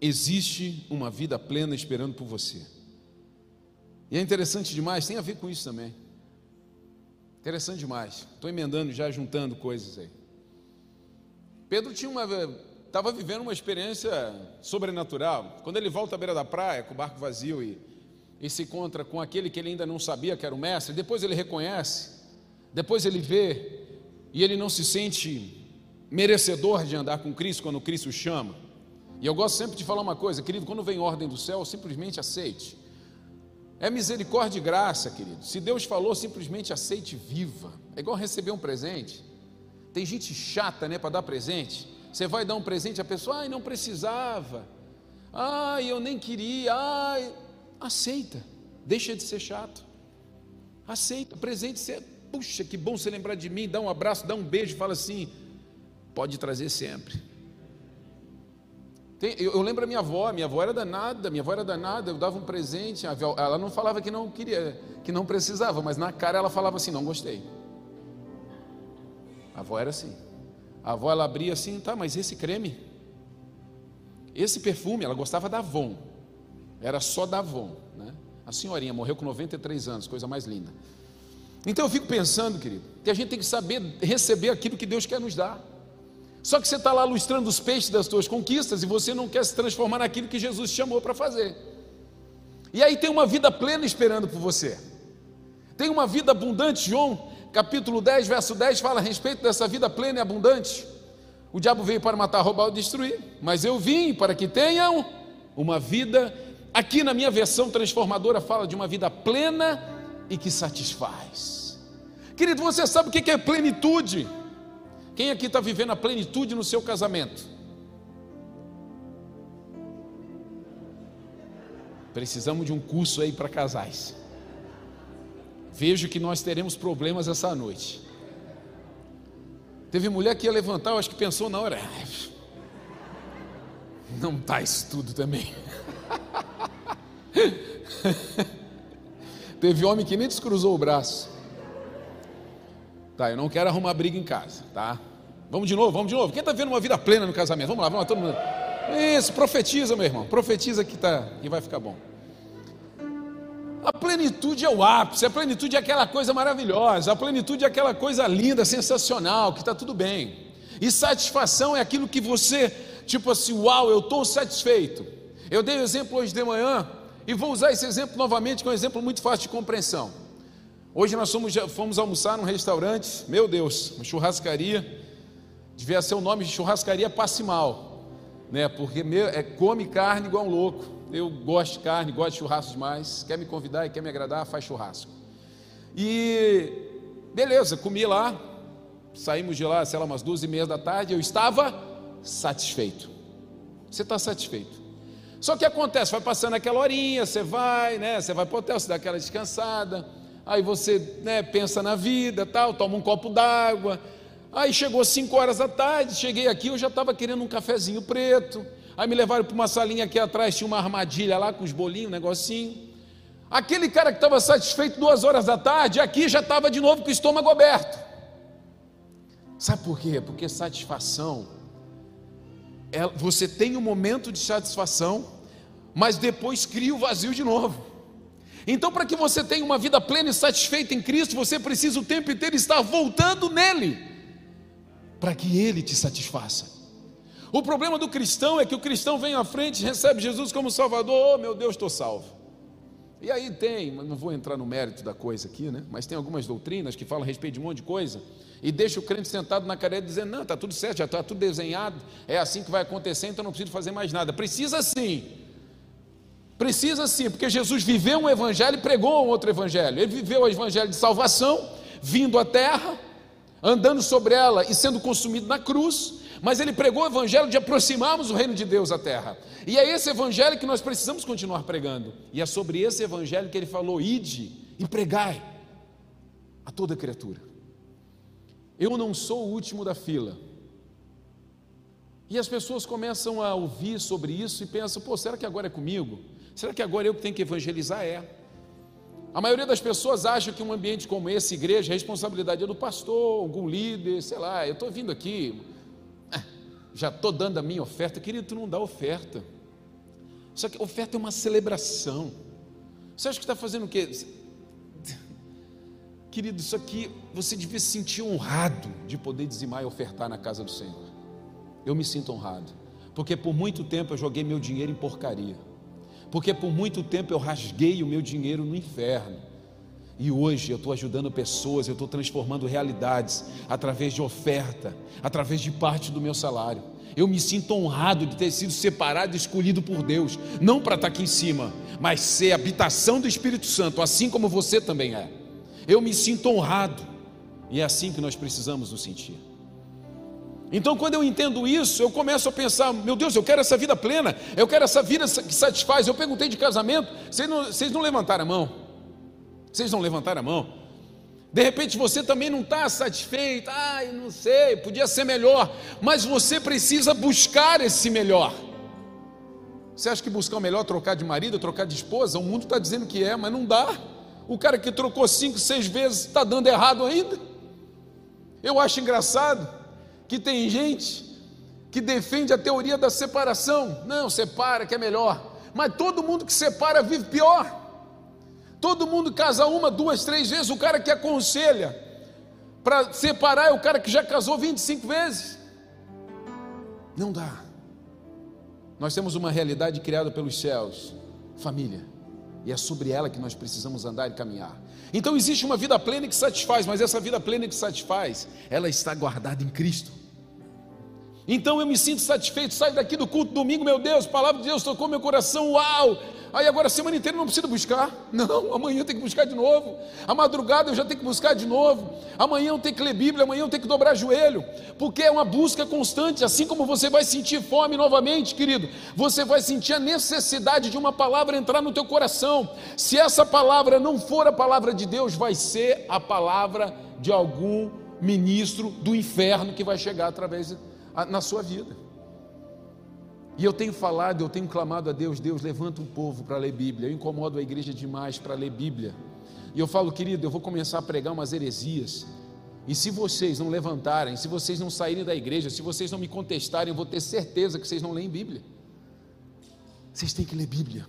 existe uma vida plena esperando por você. E é interessante demais, tem a ver com isso também. Interessante demais. Estou emendando já, juntando coisas aí. Pedro tinha uma estava vivendo uma experiência sobrenatural. Quando ele volta à beira da praia com o barco vazio e, e se encontra com aquele que ele ainda não sabia que era o mestre, depois ele reconhece, depois ele vê e ele não se sente merecedor de andar com Cristo quando Cristo o chama. E eu gosto sempre de falar uma coisa, querido, quando vem ordem do céu, simplesmente aceite. É misericórdia e graça, querido. Se Deus falou, simplesmente aceite viva. É igual receber um presente. Tem gente chata, né, para dar presente. Você vai dar um presente, a pessoa, ai, não precisava. Ai, eu nem queria. Ai, aceita. Deixa de ser chato. Aceita. Presente, você, puxa, que bom você lembrar de mim, dá um abraço, dá um beijo, fala assim, pode trazer sempre. Tem, eu, eu, lembro a minha avó, minha avó era danada, minha avó era danada, eu dava um presente, ela não falava que não queria, que não precisava, mas na cara ela falava assim, não gostei. A avó era assim. A avó ela abria assim, tá, mas esse creme, esse perfume, ela gostava da Avon, era só da Avon, né? A senhorinha morreu com 93 anos, coisa mais linda. Então eu fico pensando, querido, que a gente tem que saber receber aquilo que Deus quer nos dar. Só que você está lá lustrando os peixes das suas conquistas e você não quer se transformar naquilo que Jesus chamou para fazer. E aí tem uma vida plena esperando por você. Tem uma vida abundante, João, capítulo 10, verso 10 fala a respeito dessa vida plena e abundante. O diabo veio para matar, roubar ou destruir, mas eu vim para que tenham uma vida. Aqui na minha versão transformadora fala de uma vida plena e que satisfaz. Querido, você sabe o que é plenitude? Quem aqui está vivendo a plenitude no seu casamento? Precisamos de um curso aí para casais. Vejo que nós teremos problemas essa noite. Teve mulher que ia levantar, eu acho que pensou na hora. Não está isso tudo também. Teve homem que nem descruzou o braço. Tá, eu não quero arrumar briga em casa, tá? Vamos de novo, vamos de novo. Quem está vendo uma vida plena no casamento? Vamos lá, vamos lá, todo mundo. Isso, profetiza, meu irmão. Profetiza que, tá, que vai ficar bom. A plenitude é o ápice, a plenitude é aquela coisa maravilhosa, a plenitude é aquela coisa linda, sensacional, que está tudo bem. E satisfação é aquilo que você, tipo assim, uau, eu estou satisfeito. Eu dei o um exemplo hoje de manhã e vou usar esse exemplo novamente, que é um exemplo muito fácil de compreensão. Hoje nós fomos, fomos almoçar num restaurante, meu Deus, uma churrascaria, devia ser o nome de churrascaria Passimal, né? Porque meu, é, come carne igual um louco. Eu gosto de carne, gosto de churrasco demais. Quer me convidar e quer me agradar, faz churrasco. E beleza, comi lá, saímos de lá, sei lá, umas duas e meia da tarde, eu estava satisfeito. Você está satisfeito? Só que acontece, vai passando aquela horinha, você vai, né? Você vai para o hotel, você dá aquela descansada aí você né, pensa na vida, tal, toma um copo d'água. Aí chegou 5 horas da tarde, cheguei aqui, eu já estava querendo um cafezinho preto. Aí me levaram para uma salinha aqui atrás, tinha uma armadilha lá com os bolinhos, um negocinho. Aquele cara que estava satisfeito duas horas da tarde, aqui já estava de novo com o estômago aberto. Sabe por quê? Porque satisfação, é, você tem um momento de satisfação, mas depois cria o vazio de novo. Então, para que você tenha uma vida plena e satisfeita em Cristo, você precisa o tempo inteiro estar voltando nele, para que ele te satisfaça. O problema do cristão é que o cristão vem à frente, recebe Jesus como Salvador, oh meu Deus, estou salvo. E aí tem, não vou entrar no mérito da coisa aqui, né? Mas tem algumas doutrinas que falam a respeito de um monte de coisa e deixa o crente sentado na cadeira dizendo: não, está tudo certo, já está tudo desenhado, é assim que vai acontecer, então não preciso fazer mais nada. Precisa sim, Precisa sim, porque Jesus viveu um evangelho e pregou um outro evangelho. Ele viveu o evangelho de salvação, vindo à terra, andando sobre ela e sendo consumido na cruz, mas ele pregou o evangelho de aproximarmos o reino de Deus à terra. E é esse evangelho que nós precisamos continuar pregando. E é sobre esse evangelho que ele falou: ide e pregai a toda criatura. Eu não sou o último da fila. E as pessoas começam a ouvir sobre isso e pensam: pô, será que agora é comigo? Será que agora eu que tenho que evangelizar? É. A maioria das pessoas acha que um ambiente como esse, igreja, a responsabilidade é do pastor, algum líder, sei lá, eu estou vindo aqui, é, já estou dando a minha oferta. Querido, tu não dá oferta. Só que oferta é uma celebração. Você acha que está fazendo o quê? Querido, isso aqui você devia se sentir honrado de poder dizimar e ofertar na casa do Senhor. Eu me sinto honrado, porque por muito tempo eu joguei meu dinheiro em porcaria, porque por muito tempo eu rasguei o meu dinheiro no inferno. E hoje eu estou ajudando pessoas, eu estou transformando realidades através de oferta, através de parte do meu salário. Eu me sinto honrado de ter sido separado e escolhido por Deus, não para estar tá aqui em cima, mas ser habitação do Espírito Santo, assim como você também é. Eu me sinto honrado, e é assim que nós precisamos nos sentir. Então, quando eu entendo isso, eu começo a pensar: meu Deus, eu quero essa vida plena, eu quero essa vida que satisfaz. Eu perguntei de casamento, vocês não, vocês não levantaram a mão? Vocês não levantaram a mão? De repente você também não está satisfeito, ah, eu não sei, podia ser melhor, mas você precisa buscar esse melhor. Você acha que buscar o melhor trocar de marido, trocar de esposa? O mundo está dizendo que é, mas não dá. O cara que trocou cinco, seis vezes está dando errado ainda. Eu acho engraçado que tem gente que defende a teoria da separação. Não, separa que é melhor. Mas todo mundo que separa vive pior. Todo mundo casa uma, duas, três vezes. O cara que aconselha para separar é o cara que já casou 25 vezes. Não dá. Nós temos uma realidade criada pelos céus, família. E é sobre ela que nós precisamos andar e caminhar. Então existe uma vida plena que satisfaz, mas essa vida plena que satisfaz, ela está guardada em Cristo. Então eu me sinto satisfeito, saio daqui do culto domingo, meu Deus, palavra de Deus tocou meu coração, uau! Aí agora a semana inteira não precisa buscar. Não, amanhã tem que buscar de novo. A madrugada eu já tenho que buscar de novo. Amanhã eu tenho que ler Bíblia, amanhã eu tenho que dobrar joelho. Porque é uma busca constante, assim como você vai sentir fome novamente, querido. Você vai sentir a necessidade de uma palavra entrar no teu coração. Se essa palavra não for a palavra de Deus, vai ser a palavra de algum ministro do inferno que vai chegar através na sua vida. E eu tenho falado, eu tenho clamado a Deus, Deus levanta um povo para ler Bíblia. Eu incomodo a igreja demais para ler Bíblia. E eu falo, querido, eu vou começar a pregar umas heresias. E se vocês não levantarem, se vocês não saírem da igreja, se vocês não me contestarem, eu vou ter certeza que vocês não leem Bíblia. Vocês têm que ler Bíblia.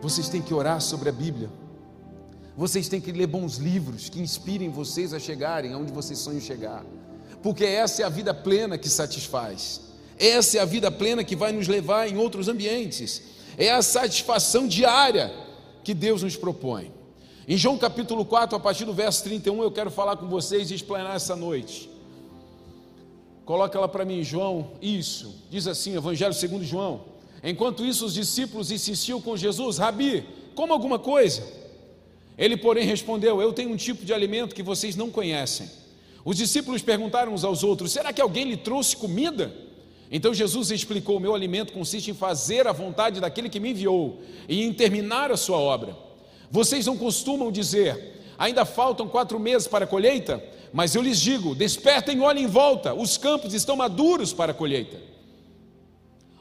Vocês têm que orar sobre a Bíblia. Vocês têm que ler bons livros que inspirem vocês a chegarem aonde vocês sonham chegar. Porque essa é a vida plena que satisfaz. Essa é a vida plena que vai nos levar em outros ambientes. É a satisfação diária que Deus nos propõe. Em João capítulo 4, a partir do verso 31, eu quero falar com vocês e explanar essa noite. Coloca ela para mim, João. Isso. Diz assim, Evangelho segundo João. Enquanto isso, os discípulos insistiam com Jesus: Rabi, como alguma coisa? Ele, porém, respondeu: Eu tenho um tipo de alimento que vocês não conhecem. Os discípulos perguntaram uns aos outros: Será que alguém lhe trouxe comida? Então Jesus explicou: meu alimento consiste em fazer a vontade daquele que me enviou e em terminar a sua obra. Vocês não costumam dizer: Ainda faltam quatro meses para a colheita? Mas eu lhes digo: despertem olhem em volta, os campos estão maduros para a colheita.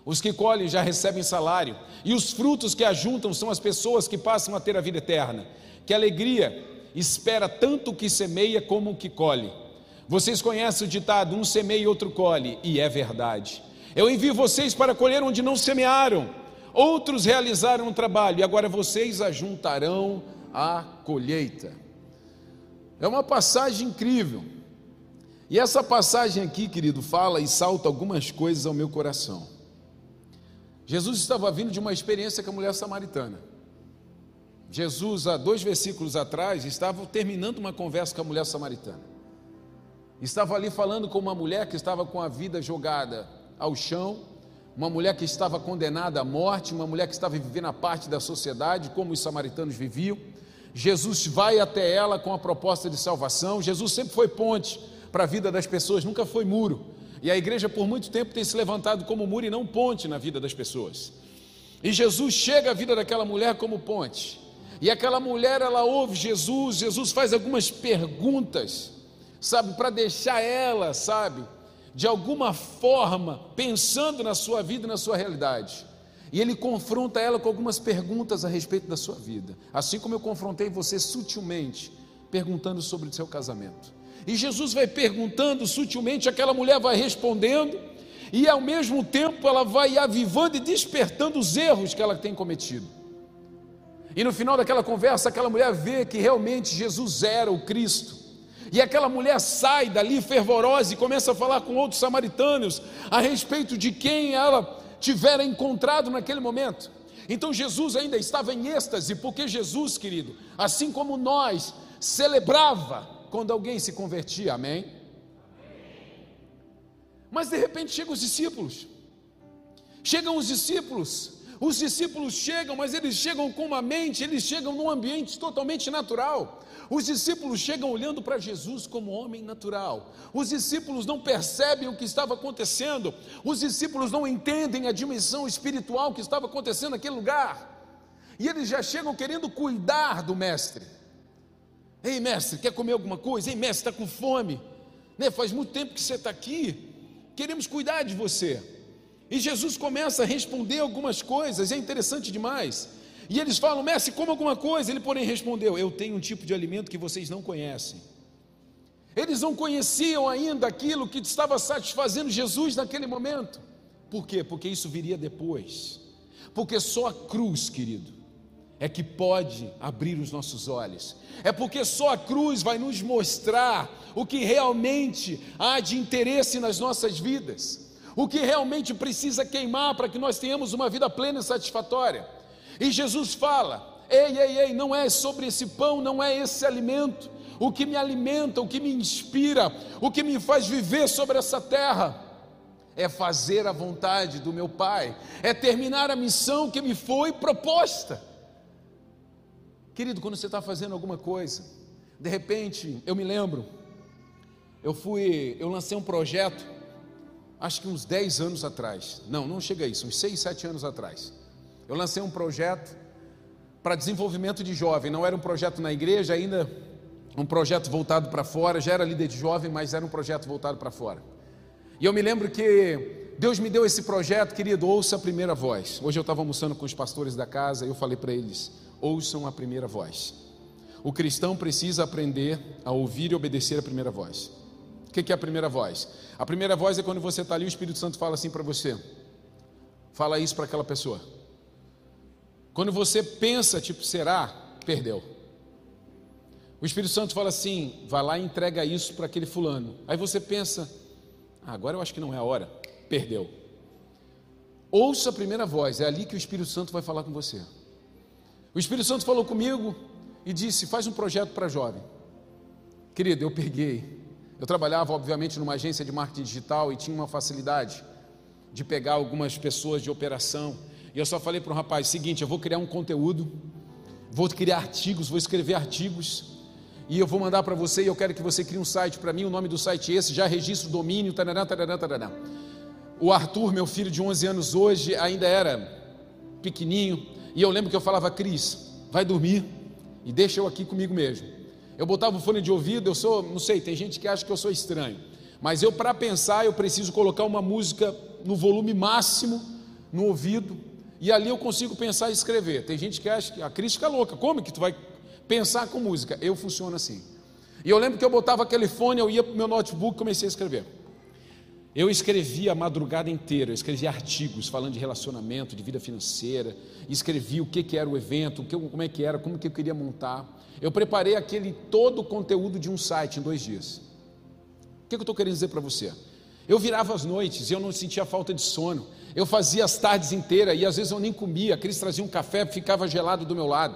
Os que colhem já recebem salário, e os frutos que ajuntam são as pessoas que passam a ter a vida eterna. Que alegria espera tanto o que semeia como o que colhe. Vocês conhecem o ditado: um semeia e outro colhe, e é verdade. Eu envio vocês para colher onde não semearam, outros realizaram o trabalho, e agora vocês ajuntarão a colheita. É uma passagem incrível. E essa passagem aqui, querido, fala e salta algumas coisas ao meu coração. Jesus estava vindo de uma experiência com a mulher samaritana. Jesus, há dois versículos atrás, estava terminando uma conversa com a mulher samaritana. Estava ali falando com uma mulher que estava com a vida jogada ao chão, uma mulher que estava condenada à morte, uma mulher que estava vivendo a parte da sociedade, como os samaritanos viviam. Jesus vai até ela com a proposta de salvação. Jesus sempre foi ponte para a vida das pessoas, nunca foi muro. E a igreja por muito tempo tem se levantado como muro e não ponte na vida das pessoas. E Jesus chega à vida daquela mulher como ponte. E aquela mulher, ela ouve Jesus, Jesus faz algumas perguntas sabe, para deixar ela, sabe, de alguma forma, pensando na sua vida e na sua realidade. E ele confronta ela com algumas perguntas a respeito da sua vida, assim como eu confrontei você sutilmente, perguntando sobre o seu casamento. E Jesus vai perguntando sutilmente, aquela mulher vai respondendo, e ao mesmo tempo ela vai avivando e despertando os erros que ela tem cometido. E no final daquela conversa, aquela mulher vê que realmente Jesus era o Cristo. E aquela mulher sai dali fervorosa e começa a falar com outros samaritanos a respeito de quem ela tivera encontrado naquele momento. Então Jesus ainda estava em êxtase, porque Jesus, querido, assim como nós, celebrava quando alguém se convertia, amém? Mas de repente chegam os discípulos, chegam os discípulos, os discípulos chegam, mas eles chegam com uma mente, eles chegam num ambiente totalmente natural. Os discípulos chegam olhando para Jesus como homem natural. Os discípulos não percebem o que estava acontecendo. Os discípulos não entendem a dimensão espiritual que estava acontecendo naquele lugar. E eles já chegam querendo cuidar do mestre. Ei, mestre, quer comer alguma coisa? Ei, mestre, está com fome? Né? Faz muito tempo que você está aqui. Queremos cuidar de você. E Jesus começa a responder algumas coisas, é interessante demais. E eles falam, mestre, como alguma coisa. Ele, porém, respondeu: Eu tenho um tipo de alimento que vocês não conhecem. Eles não conheciam ainda aquilo que estava satisfazendo Jesus naquele momento. Por quê? Porque isso viria depois. Porque só a cruz, querido, é que pode abrir os nossos olhos. É porque só a cruz vai nos mostrar o que realmente há de interesse nas nossas vidas. O que realmente precisa queimar para que nós tenhamos uma vida plena e satisfatória. E Jesus fala: ei, ei, ei, não é sobre esse pão, não é esse alimento. O que me alimenta, o que me inspira, o que me faz viver sobre essa terra, é fazer a vontade do meu Pai, é terminar a missão que me foi proposta. Querido, quando você está fazendo alguma coisa, de repente, eu me lembro, eu fui, eu lancei um projeto, acho que uns 10 anos atrás, não, não chega a isso, uns 6, 7 anos atrás. Eu lancei um projeto para desenvolvimento de jovem, não era um projeto na igreja ainda, um projeto voltado para fora, já era líder de jovem, mas era um projeto voltado para fora. E eu me lembro que Deus me deu esse projeto, querido, ouça a primeira voz. Hoje eu estava almoçando com os pastores da casa e eu falei para eles: ouçam a primeira voz. O cristão precisa aprender a ouvir e obedecer a primeira voz. O que é a primeira voz? A primeira voz é quando você está ali, o Espírito Santo fala assim para você: fala isso para aquela pessoa. Quando você pensa, tipo, será? Perdeu. O Espírito Santo fala assim: vai lá e entrega isso para aquele fulano. Aí você pensa: ah, agora eu acho que não é a hora. Perdeu. Ouça a primeira voz, é ali que o Espírito Santo vai falar com você. O Espírito Santo falou comigo e disse: faz um projeto para jovem. Querido, eu peguei. Eu trabalhava, obviamente, numa agência de marketing digital e tinha uma facilidade de pegar algumas pessoas de operação e eu só falei para o rapaz: seguinte, eu vou criar um conteúdo, vou criar artigos, vou escrever artigos, e eu vou mandar para você. E eu quero que você crie um site para mim. O nome do site é esse, já registro o domínio. Tarará, tarará, tarará. O Arthur, meu filho de 11 anos hoje, ainda era pequenininho. E eu lembro que eu falava: Cris, vai dormir e deixa eu aqui comigo mesmo. Eu botava o fone de ouvido. Eu sou, não sei, tem gente que acha que eu sou estranho. Mas eu, para pensar, eu preciso colocar uma música no volume máximo no ouvido e ali eu consigo pensar e escrever. Tem gente que acha que a crítica é louca, como que tu vai pensar com música? Eu funciono assim. E eu lembro que eu botava aquele fone, eu ia para o meu notebook e comecei a escrever. Eu escrevia a madrugada inteira, eu escrevia artigos falando de relacionamento, de vida financeira, escrevi o que, que era o evento, como é que era, como que eu queria montar. Eu preparei aquele todo o conteúdo de um site em dois dias. O que, que eu estou querendo dizer para você? Eu virava as noites e eu não sentia falta de sono. Eu fazia as tardes inteiras e às vezes eu nem comia. A Cris trazia um café, ficava gelado do meu lado.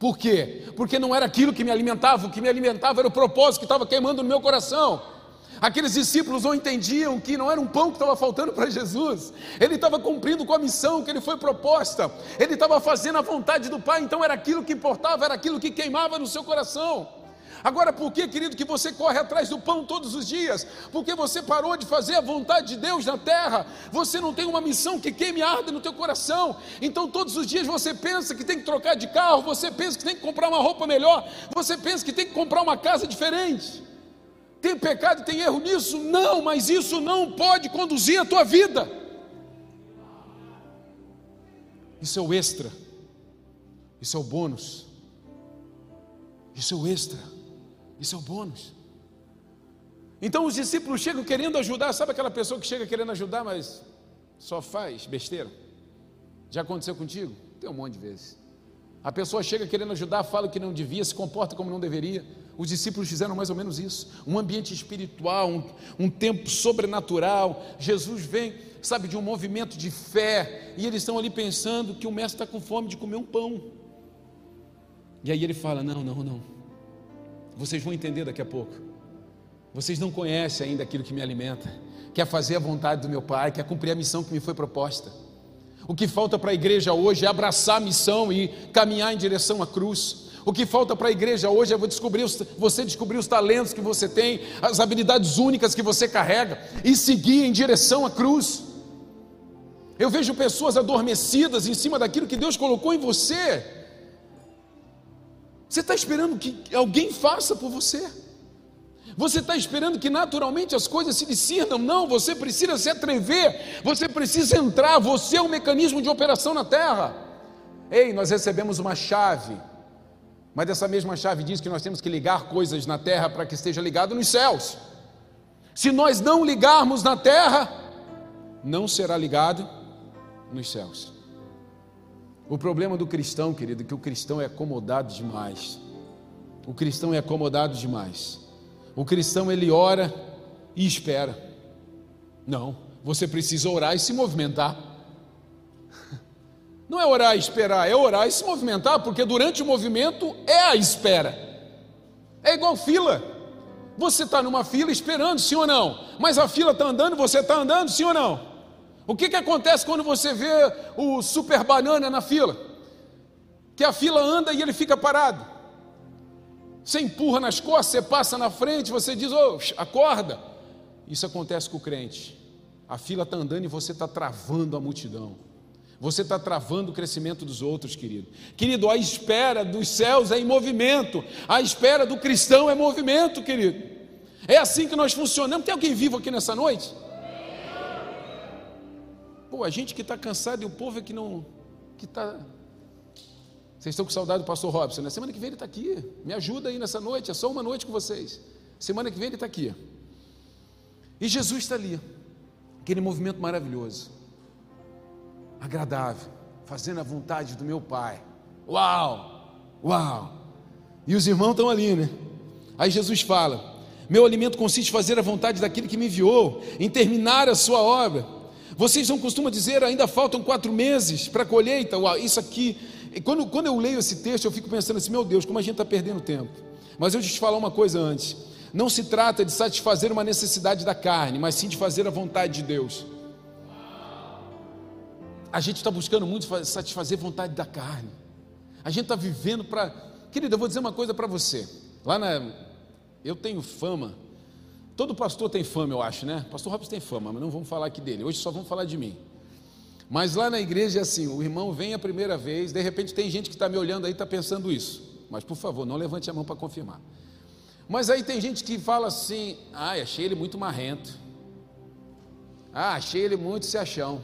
Por quê? Porque não era aquilo que me alimentava, o que me alimentava era o propósito que estava queimando no meu coração. Aqueles discípulos não entendiam que não era um pão que estava faltando para Jesus, ele estava cumprindo com a missão que ele foi proposta, ele estava fazendo a vontade do Pai, então era aquilo que importava, era aquilo que queimava no seu coração. Agora, por que, querido, que você corre atrás do pão todos os dias? Porque você parou de fazer a vontade de Deus na terra. Você não tem uma missão que queime arde no teu coração. Então, todos os dias você pensa que tem que trocar de carro, você pensa que tem que comprar uma roupa melhor, você pensa que tem que comprar uma casa diferente. Tem pecado tem erro nisso? Não, mas isso não pode conduzir a tua vida. Isso é o extra. Isso é o bônus. Isso é o extra. Isso é o bônus. Então os discípulos chegam querendo ajudar, sabe aquela pessoa que chega querendo ajudar, mas só faz besteira? Já aconteceu contigo? Tem um monte de vezes. A pessoa chega querendo ajudar, fala que não devia, se comporta como não deveria. Os discípulos fizeram mais ou menos isso. Um ambiente espiritual, um, um tempo sobrenatural. Jesus vem, sabe, de um movimento de fé. E eles estão ali pensando que o mestre está com fome de comer um pão. E aí ele fala: Não, não, não. Vocês vão entender daqui a pouco. Vocês não conhecem ainda aquilo que me alimenta, quer fazer a vontade do meu Pai, quer cumprir a missão que me foi proposta. O que falta para a igreja hoje é abraçar a missão e caminhar em direção à cruz. O que falta para a igreja hoje é descobrir, você descobrir os talentos que você tem, as habilidades únicas que você carrega e seguir em direção à cruz. Eu vejo pessoas adormecidas em cima daquilo que Deus colocou em você. Você está esperando que alguém faça por você. Você está esperando que naturalmente as coisas se discernam? Não, você precisa se atrever, você precisa entrar, você é um mecanismo de operação na terra. Ei, nós recebemos uma chave, mas essa mesma chave diz que nós temos que ligar coisas na terra para que esteja ligado nos céus. Se nós não ligarmos na terra, não será ligado nos céus. O problema do cristão, querido, é que o cristão é acomodado demais. O cristão é acomodado demais. O cristão ele ora e espera. Não, você precisa orar e se movimentar. Não é orar e esperar, é orar e se movimentar, porque durante o movimento é a espera. É igual fila. Você está numa fila esperando, sim ou não? Mas a fila está andando, você está andando, sim ou não? O que, que acontece quando você vê o super banana na fila? Que a fila anda e ele fica parado. Você empurra nas costas, você passa na frente, você diz, oh, acorda. Isso acontece com o crente. A fila está andando e você está travando a multidão. Você está travando o crescimento dos outros, querido. Querido, a espera dos céus é em movimento. A espera do cristão é movimento, querido. É assim que nós funcionamos. Tem alguém vivo aqui nessa noite? Pô, a gente que está cansado e o povo é que não. que está vocês estão com saudade do pastor Robson, né? Semana que vem ele está aqui. Me ajuda aí nessa noite, é só uma noite com vocês. Semana que vem ele está aqui. E Jesus está ali, aquele movimento maravilhoso, agradável, fazendo a vontade do meu Pai. Uau! Uau! E os irmãos estão ali, né? Aí Jesus fala: Meu alimento consiste em fazer a vontade daquele que me enviou, em terminar a sua obra. Vocês não costumam dizer, ainda faltam quatro meses para a colheita? Uau, isso aqui quando, quando eu leio esse texto, eu fico pensando assim: meu Deus, como a gente está perdendo tempo. Mas eu te falar uma coisa antes: não se trata de satisfazer uma necessidade da carne, mas sim de fazer a vontade de Deus. A gente está buscando muito satisfazer a vontade da carne. A gente está vivendo para. Querida, eu vou dizer uma coisa para você. Lá na. Eu tenho fama. Todo pastor tem fama, eu acho, né? Pastor Robson tem fama, mas não vamos falar aqui dele. Hoje só vamos falar de mim. Mas lá na igreja é assim: o irmão vem a primeira vez, de repente tem gente que está me olhando aí está pensando isso. Mas por favor, não levante a mão para confirmar. Mas aí tem gente que fala assim: ah, achei ele muito marrento. Ah, achei ele muito se achão.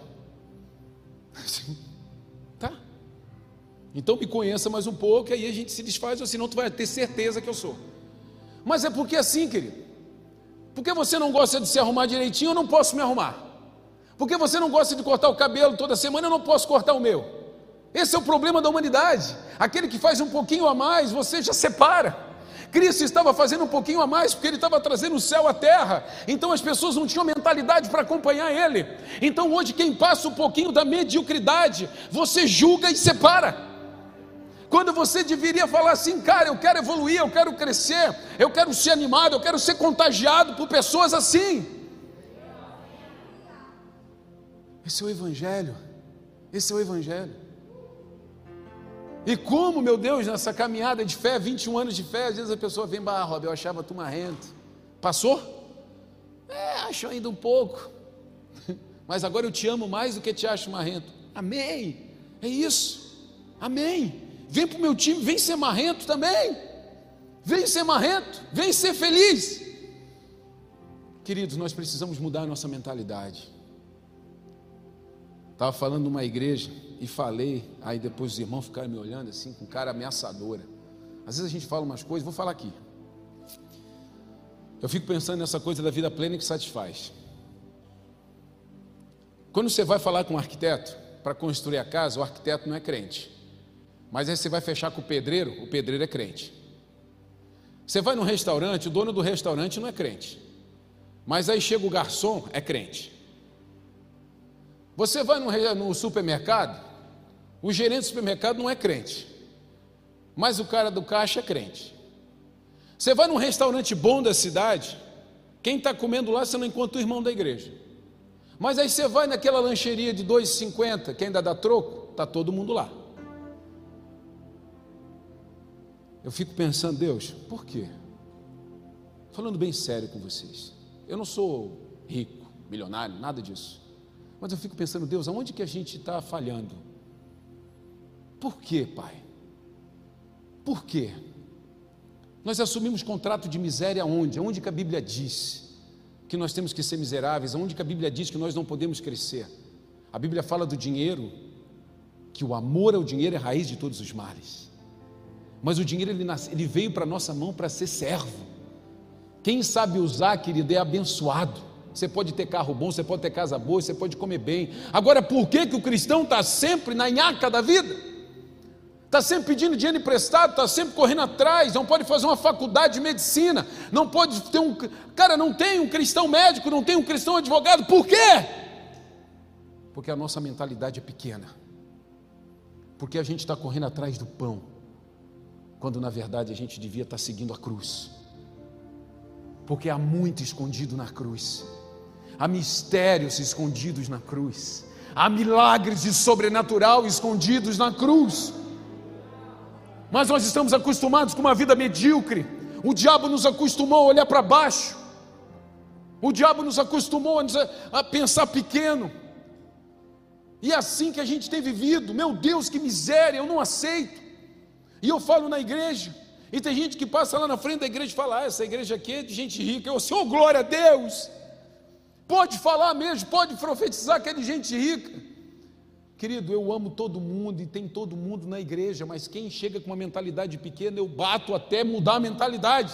tá. Então me conheça mais um pouco, aí a gente se desfaz, ou senão tu vai ter certeza que eu sou. Mas é porque assim, querido. Porque você não gosta de se arrumar direitinho, eu não posso me arrumar. Porque você não gosta de cortar o cabelo toda semana, eu não posso cortar o meu. Esse é o problema da humanidade. Aquele que faz um pouquinho a mais, você já separa. Cristo estava fazendo um pouquinho a mais porque ele estava trazendo o céu à terra. Então as pessoas não tinham mentalidade para acompanhar ele. Então hoje quem passa um pouquinho da mediocridade, você julga e separa. Quando você deveria falar assim, cara, eu quero evoluir, eu quero crescer, eu quero ser animado, eu quero ser contagiado por pessoas assim. Esse é o Evangelho. Esse é o Evangelho. E como, meu Deus, nessa caminhada de fé, 21 anos de fé, às vezes a pessoa vem, bah, Rob, eu achava tu marrento. Passou? É, acho ainda um pouco. Mas agora eu te amo mais do que te acho marrento. Amém. É isso. Amém. Vem para o meu time, vem ser marrento também. Vem ser marrento, vem ser feliz. Queridos, nós precisamos mudar a nossa mentalidade. Estava falando numa igreja e falei, aí depois os irmãos ficaram me olhando assim, com cara ameaçadora. Às vezes a gente fala umas coisas, vou falar aqui. Eu fico pensando nessa coisa da vida plena que satisfaz. Quando você vai falar com um arquiteto para construir a casa, o arquiteto não é crente. Mas aí você vai fechar com o pedreiro, o pedreiro é crente. Você vai num restaurante, o dono do restaurante não é crente. Mas aí chega o garçom, é crente. Você vai no supermercado, o gerente do supermercado não é crente. Mas o cara do caixa é crente. Você vai num restaurante bom da cidade, quem está comendo lá você não encontra o irmão da igreja. Mas aí você vai naquela lancheria de 2,50, que ainda dá troco, está todo mundo lá. Eu fico pensando, Deus, por quê? Falando bem sério com vocês. Eu não sou rico, milionário, nada disso. Mas eu fico pensando, Deus, aonde que a gente está falhando? Por quê, Pai? Por quê? Nós assumimos contrato de miséria onde? Onde que a Bíblia diz que nós temos que ser miseráveis? Onde que a Bíblia diz que nós não podemos crescer? A Bíblia fala do dinheiro, que o amor ao dinheiro é raiz de todos os males. Mas o dinheiro ele, nasce, ele veio para nossa mão para ser servo. Quem sabe usar, querido, é abençoado. Você pode ter carro bom, você pode ter casa boa, você pode comer bem. Agora, por que, que o cristão está sempre na nhaca da vida? está sempre pedindo dinheiro emprestado, está sempre correndo atrás, não pode fazer uma faculdade de medicina, não pode ter um. Cara, não tem um cristão médico, não tem um cristão advogado, por quê? Porque a nossa mentalidade é pequena, porque a gente está correndo atrás do pão, quando na verdade a gente devia estar seguindo a cruz, porque há muito escondido na cruz, há mistérios escondidos na cruz, há milagres de sobrenatural escondidos na cruz. Mas nós estamos acostumados com uma vida medíocre. O diabo nos acostumou a olhar para baixo. O diabo nos acostumou a, pensar pequeno. E é assim que a gente tem vivido. Meu Deus, que miséria, eu não aceito. E eu falo na igreja. E tem gente que passa lá na frente da igreja e fala: ah, essa igreja aqui é de gente rica. Eu, Senhor, glória a Deus. Pode falar mesmo, pode profetizar que é de gente rica. Querido, eu amo todo mundo e tem todo mundo na igreja, mas quem chega com uma mentalidade pequena, eu bato até mudar a mentalidade.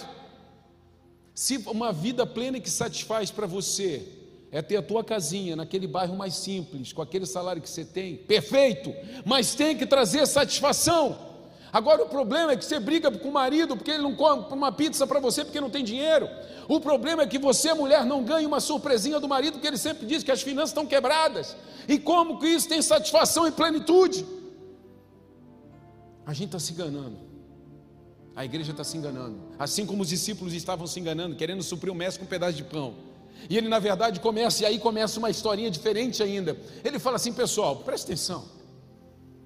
Se uma vida plena que satisfaz para você é ter a tua casinha naquele bairro mais simples, com aquele salário que você tem, perfeito, mas tem que trazer satisfação. Agora o problema é que você briga com o marido porque ele não come uma pizza para você porque não tem dinheiro. O problema é que você, mulher, não ganha uma surpresinha do marido porque ele sempre diz que as finanças estão quebradas. E como que isso tem satisfação e plenitude? A gente está se enganando. A igreja está se enganando. Assim como os discípulos estavam se enganando, querendo suprir o mestre com um pedaço de pão. E ele, na verdade, começa, e aí começa uma historinha diferente ainda. Ele fala assim, pessoal, presta atenção.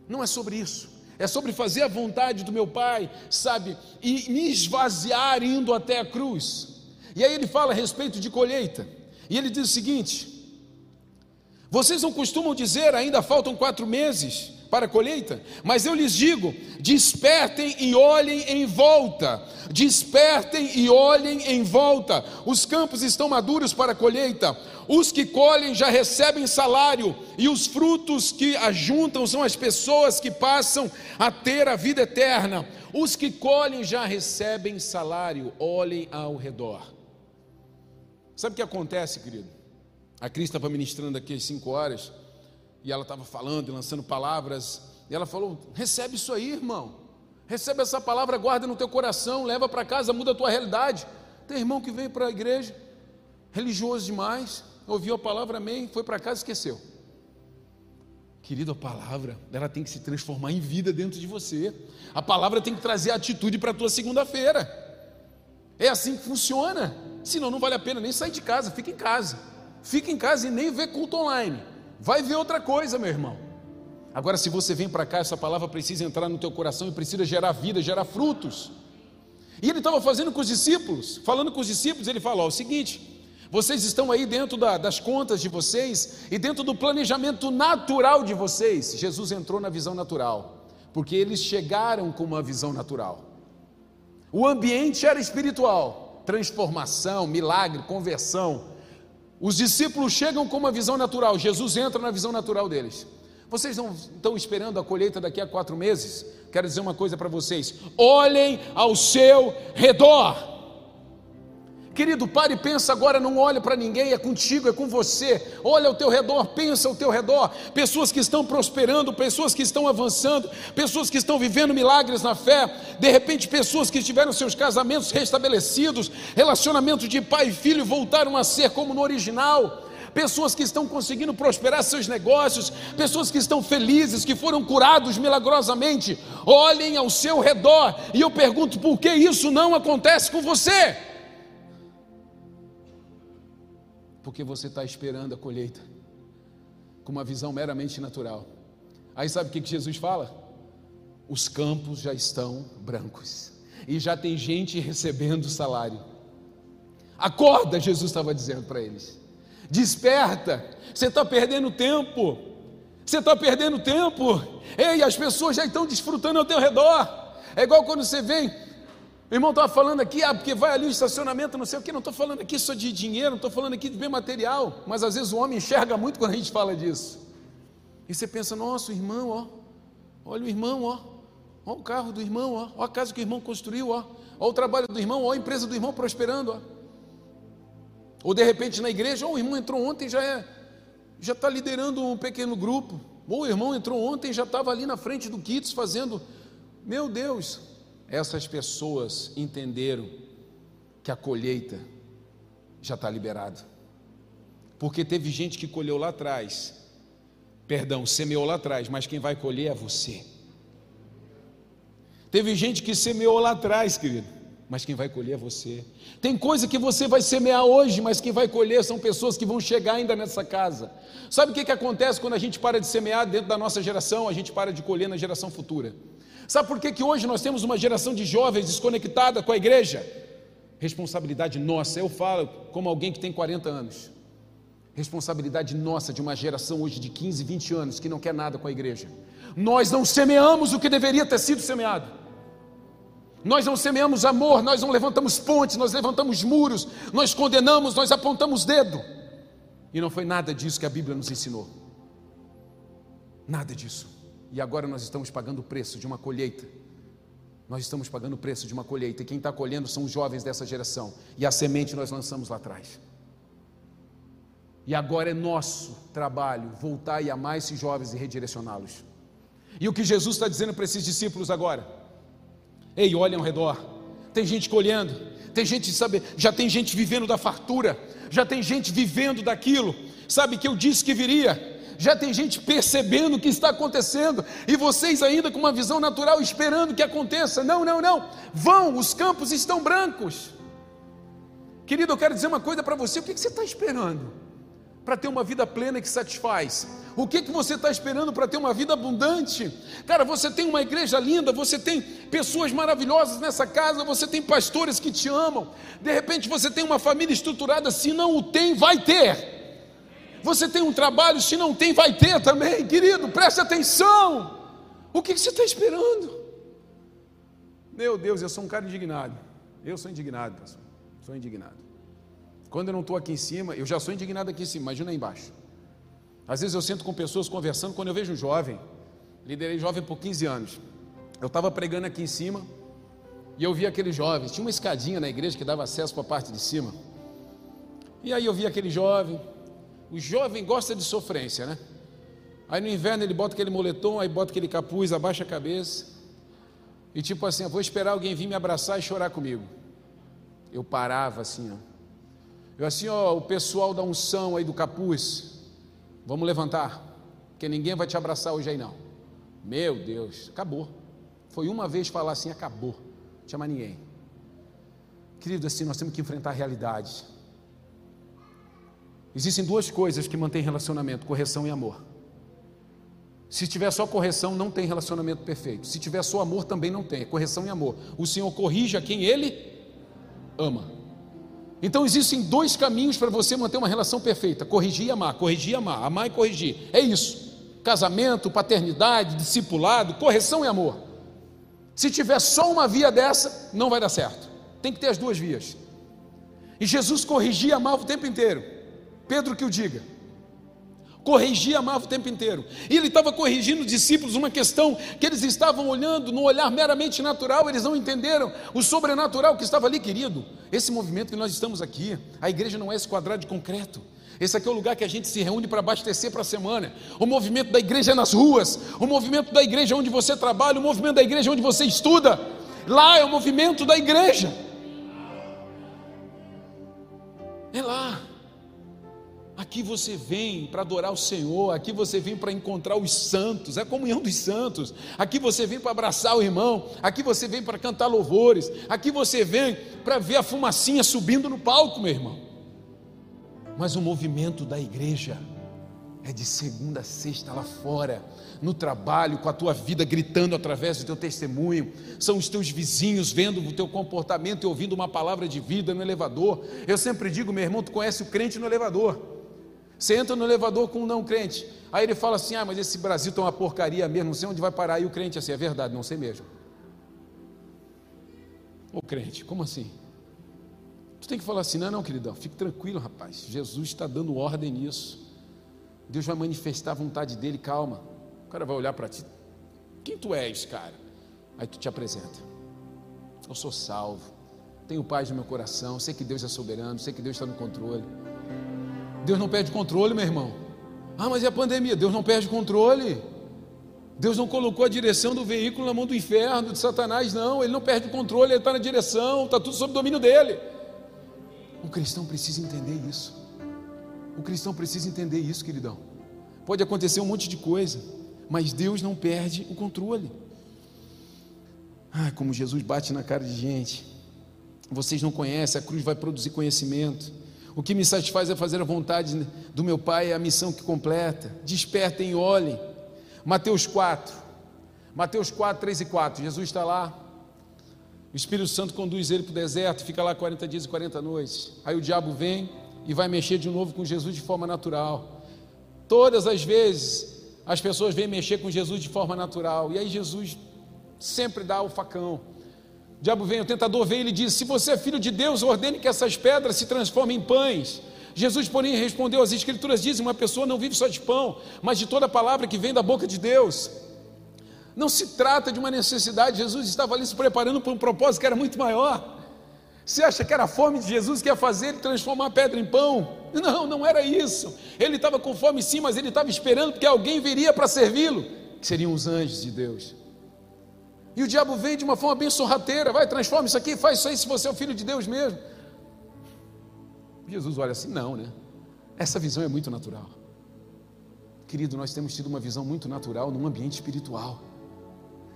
Não é sobre isso é sobre fazer a vontade do meu Pai, sabe, e me esvaziar indo até a cruz. E aí ele fala a respeito de colheita, e ele diz o seguinte: vocês não costumam dizer ainda faltam quatro meses para a colheita, mas eu lhes digo: despertem e olhem em volta, despertem e olhem em volta, os campos estão maduros para a colheita, os que colhem já recebem salário, e os frutos que ajuntam são as pessoas que passam a ter a vida eterna. Os que colhem já recebem salário, olhem ao redor. Sabe o que acontece, querido? A Cris estava ministrando aqui às cinco horas, e ela estava falando e lançando palavras, e ela falou: recebe isso aí, irmão. Recebe essa palavra, guarda no teu coração, leva para casa, muda a tua realidade. Tem irmão que veio para a igreja, religioso demais, ouviu a palavra, amém, foi para casa e esqueceu. Querido, a palavra, ela tem que se transformar em vida dentro de você. A palavra tem que trazer atitude para a tua segunda-feira. É assim que funciona. Senão não vale a pena nem sair de casa, fica em casa. Fica em casa e nem vê culto online. Vai ver outra coisa, meu irmão. Agora, se você vem para cá, essa palavra precisa entrar no teu coração e precisa gerar vida, gerar frutos. E ele estava fazendo com os discípulos, falando com os discípulos, ele falou o seguinte: vocês estão aí dentro da, das contas de vocês e dentro do planejamento natural de vocês. Jesus entrou na visão natural, porque eles chegaram com uma visão natural. O ambiente era espiritual, transformação, milagre, conversão. Os discípulos chegam com uma visão natural, Jesus entra na visão natural deles. Vocês não estão esperando a colheita daqui a quatro meses? Quero dizer uma coisa para vocês: olhem ao seu redor. Querido, pare e pensa agora, não olha para ninguém, é contigo, é com você. Olha ao teu redor, pensa ao teu redor. Pessoas que estão prosperando, pessoas que estão avançando, pessoas que estão vivendo milagres na fé. De repente, pessoas que tiveram seus casamentos restabelecidos, relacionamentos de pai e filho voltaram a ser como no original pessoas que estão conseguindo prosperar seus negócios, pessoas que estão felizes, que foram curados milagrosamente. Olhem ao seu redor e eu pergunto: por que isso não acontece com você? Porque você está esperando a colheita com uma visão meramente natural. Aí sabe o que Jesus fala? Os campos já estão brancos e já tem gente recebendo salário. Acorda, Jesus estava dizendo para eles. Desperta, você está perdendo tempo. Você está perdendo tempo. Ei, as pessoas já estão desfrutando ao teu redor. É igual quando você vem. O irmão estava falando aqui, ah, porque vai ali o estacionamento, não sei o que, não estou falando aqui só de dinheiro, não estou falando aqui de bem material, mas às vezes o homem enxerga muito quando a gente fala disso. E você pensa, nossa, o irmão, ó, olha o irmão, ó, ó o carro do irmão, ó, ó a casa que o irmão construiu, ó, ó o trabalho do irmão, ó a empresa do irmão prosperando, ó. Ou de repente na igreja, oh, o irmão entrou ontem já é, já está liderando um pequeno grupo. Ou o irmão entrou ontem já estava ali na frente do Kits fazendo. Meu Deus, essas pessoas entenderam que a colheita já está liberada. Porque teve gente que colheu lá atrás, perdão, semeou lá atrás, mas quem vai colher é você. Teve gente que semeou lá atrás, querido mas quem vai colher é você. Tem coisa que você vai semear hoje, mas quem vai colher são pessoas que vão chegar ainda nessa casa. Sabe o que, que acontece quando a gente para de semear dentro da nossa geração, a gente para de colher na geração futura? Sabe por que, que hoje nós temos uma geração de jovens desconectada com a igreja? Responsabilidade nossa, eu falo como alguém que tem 40 anos. Responsabilidade nossa de uma geração hoje de 15, 20 anos que não quer nada com a igreja. Nós não semeamos o que deveria ter sido semeado. Nós não semeamos amor, nós não levantamos pontes, nós levantamos muros, nós condenamos, nós apontamos dedo. E não foi nada disso que a Bíblia nos ensinou. Nada disso. E agora nós estamos pagando o preço de uma colheita. Nós estamos pagando o preço de uma colheita. E quem está colhendo são os jovens dessa geração. E a semente nós lançamos lá atrás. E agora é nosso trabalho voltar e amar esses jovens e redirecioná-los. E o que Jesus está dizendo para esses discípulos agora? Ei, olhem ao redor. Tem gente colhendo, tem gente, sabe, já tem gente vivendo da fartura, já tem gente vivendo daquilo. Sabe que eu disse que viria? Já tem gente percebendo o que está acontecendo e vocês ainda com uma visão natural esperando que aconteça. Não, não, não. Vão, os campos estão brancos. Querido, eu quero dizer uma coisa para você: o que você está esperando para ter uma vida plena que satisfaz? O que, que você está esperando para ter uma vida abundante? Cara, você tem uma igreja linda, você tem pessoas maravilhosas nessa casa, você tem pastores que te amam. De repente você tem uma família estruturada, se não o tem, vai ter. Você tem um trabalho, se não tem, vai ter também, querido, preste atenção. O que, você está esperando? Meu Deus, eu sou um cara indignado. Eu sou indignado, pastor. Sou indignado. Quando eu não estou aqui em cima, eu já sou indignado aqui em cima, imagina aí embaixo. Às vezes eu sento com pessoas conversando, quando eu vejo um jovem, liderei jovem por 15 anos. Eu estava pregando aqui em cima e eu vi aquele jovem, tinha uma escadinha na igreja que dava acesso para a parte de cima. E aí eu vi aquele jovem, o jovem gosta de sofrência, né? Aí no inverno ele bota aquele moletom, aí bota aquele capuz, abaixa a cabeça. E tipo assim, vou esperar alguém vir me abraçar e chorar comigo. Eu parava assim, ó. Eu assim, ó, o pessoal da unção aí do capuz, Vamos levantar, porque ninguém vai te abraçar hoje aí não. Meu Deus, acabou. Foi uma vez falar assim, acabou. Não tinha mais ninguém. Querido, assim, nós temos que enfrentar a realidade. Existem duas coisas que mantêm relacionamento: correção e amor. Se tiver só correção, não tem relacionamento perfeito. Se tiver só amor, também não tem. É correção e amor. O Senhor corrige a quem Ele ama. Então existem dois caminhos para você manter uma relação perfeita: corrigir e amar, corrigir e amar, amar e corrigir. É isso. Casamento, paternidade, discipulado, correção e amor. Se tiver só uma via dessa, não vai dar certo. Tem que ter as duas vias. E Jesus corrigia e amava o tempo inteiro. Pedro que o diga. corrigia amava o tempo inteiro. E ele estava corrigindo os discípulos uma questão que eles estavam olhando no olhar meramente natural, eles não entenderam o sobrenatural que estava ali, querido. Esse movimento que nós estamos aqui, a igreja não é esse quadrado de concreto. Esse aqui é o lugar que a gente se reúne para abastecer para a semana. O movimento da igreja é nas ruas, o movimento da igreja é onde você trabalha, o movimento da igreja é onde você estuda. Lá é o movimento da igreja. É lá. Aqui você vem para adorar o Senhor, aqui você vem para encontrar os santos, é a comunhão dos santos. Aqui você vem para abraçar o irmão, aqui você vem para cantar louvores, aqui você vem para ver a fumacinha subindo no palco, meu irmão. Mas o movimento da igreja é de segunda a sexta lá fora, no trabalho, com a tua vida gritando através do teu testemunho, são os teus vizinhos vendo o teu comportamento e ouvindo uma palavra de vida no elevador. Eu sempre digo, meu irmão, tu conhece o crente no elevador. Você entra no elevador com um não crente. Aí ele fala assim: Ah, mas esse Brasil está uma porcaria mesmo, não sei onde vai parar. E o crente assim: É verdade, não sei mesmo. Ô crente, como assim? Tu tem que falar assim: Não, não, queridão, fique tranquilo, rapaz. Jesus está dando ordem nisso. Deus vai manifestar a vontade dele, calma. O cara vai olhar para ti: Quem tu és, cara? Aí tu te apresenta: Eu sou salvo, tenho paz no meu coração, sei que Deus é soberano, sei que Deus está no controle. Deus não perde controle, meu irmão. Ah, mas é a pandemia. Deus não perde controle. Deus não colocou a direção do veículo na mão do inferno, de Satanás, não. Ele não perde o controle, ele está na direção, está tudo sob domínio dele. O cristão precisa entender isso. O cristão precisa entender isso, queridão. Pode acontecer um monte de coisa, mas Deus não perde o controle. Ah, como Jesus bate na cara de gente. Vocês não conhecem, a cruz vai produzir conhecimento. O que me satisfaz é fazer a vontade do meu Pai, é a missão que completa. Despertem e olhem. Mateus 4. Mateus 4, 3 e 4. Jesus está lá. O Espírito Santo conduz ele para o deserto, fica lá 40 dias e 40 noites. Aí o diabo vem e vai mexer de novo com Jesus de forma natural. Todas as vezes as pessoas vêm mexer com Jesus de forma natural. E aí Jesus sempre dá o facão. O diabo vem, o tentador vem e ele diz: Se você é filho de Deus, ordene que essas pedras se transformem em pães. Jesus, porém, respondeu: As Escrituras dizem: Uma pessoa não vive só de pão, mas de toda palavra que vem da boca de Deus. Não se trata de uma necessidade, Jesus estava ali se preparando para um propósito que era muito maior. Você acha que era a fome de Jesus que ia fazer ele transformar a pedra em pão? Não, não era isso. Ele estava com fome sim, mas ele estava esperando que alguém viria para servi-lo, que seriam os anjos de Deus. E o diabo vem de uma forma bem sorrateira, vai, transforma isso aqui, faz isso aí se você é o filho de Deus mesmo. Jesus olha assim, não, né? Essa visão é muito natural. Querido, nós temos tido uma visão muito natural num ambiente espiritual.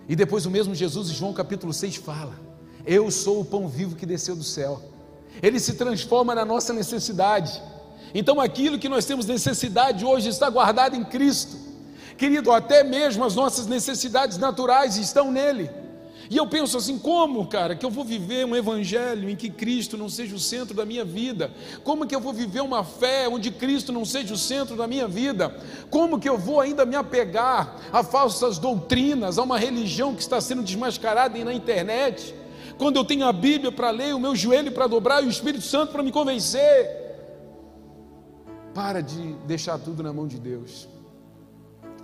E depois o mesmo Jesus, em João capítulo 6, fala: Eu sou o pão vivo que desceu do céu. Ele se transforma na nossa necessidade. Então aquilo que nós temos necessidade hoje está guardado em Cristo. Querido, até mesmo as nossas necessidades naturais estão nele. E eu penso assim: como, cara, que eu vou viver um evangelho em que Cristo não seja o centro da minha vida? Como que eu vou viver uma fé onde Cristo não seja o centro da minha vida? Como que eu vou ainda me apegar a falsas doutrinas, a uma religião que está sendo desmascarada na internet? Quando eu tenho a Bíblia para ler, o meu joelho para dobrar e o Espírito Santo para me convencer. Para de deixar tudo na mão de Deus.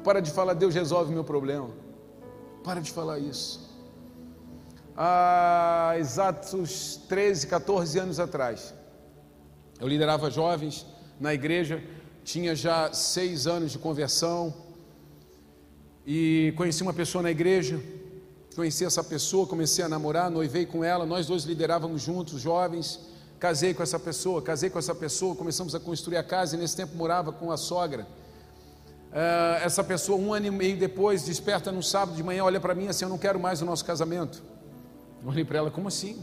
Para de falar, Deus resolve meu problema. Para de falar isso. Há exatos 13, 14 anos atrás, eu liderava jovens na igreja, tinha já seis anos de conversão e conheci uma pessoa na igreja. Conheci essa pessoa, comecei a namorar, noivei com ela, nós dois liderávamos juntos, jovens. Casei com essa pessoa, casei com essa pessoa, começamos a construir a casa e nesse tempo morava com a sogra. Uh, essa pessoa, um ano e meio depois, desperta no sábado de manhã, olha para mim assim: Eu não quero mais o nosso casamento. Eu olhei para ela: Como assim?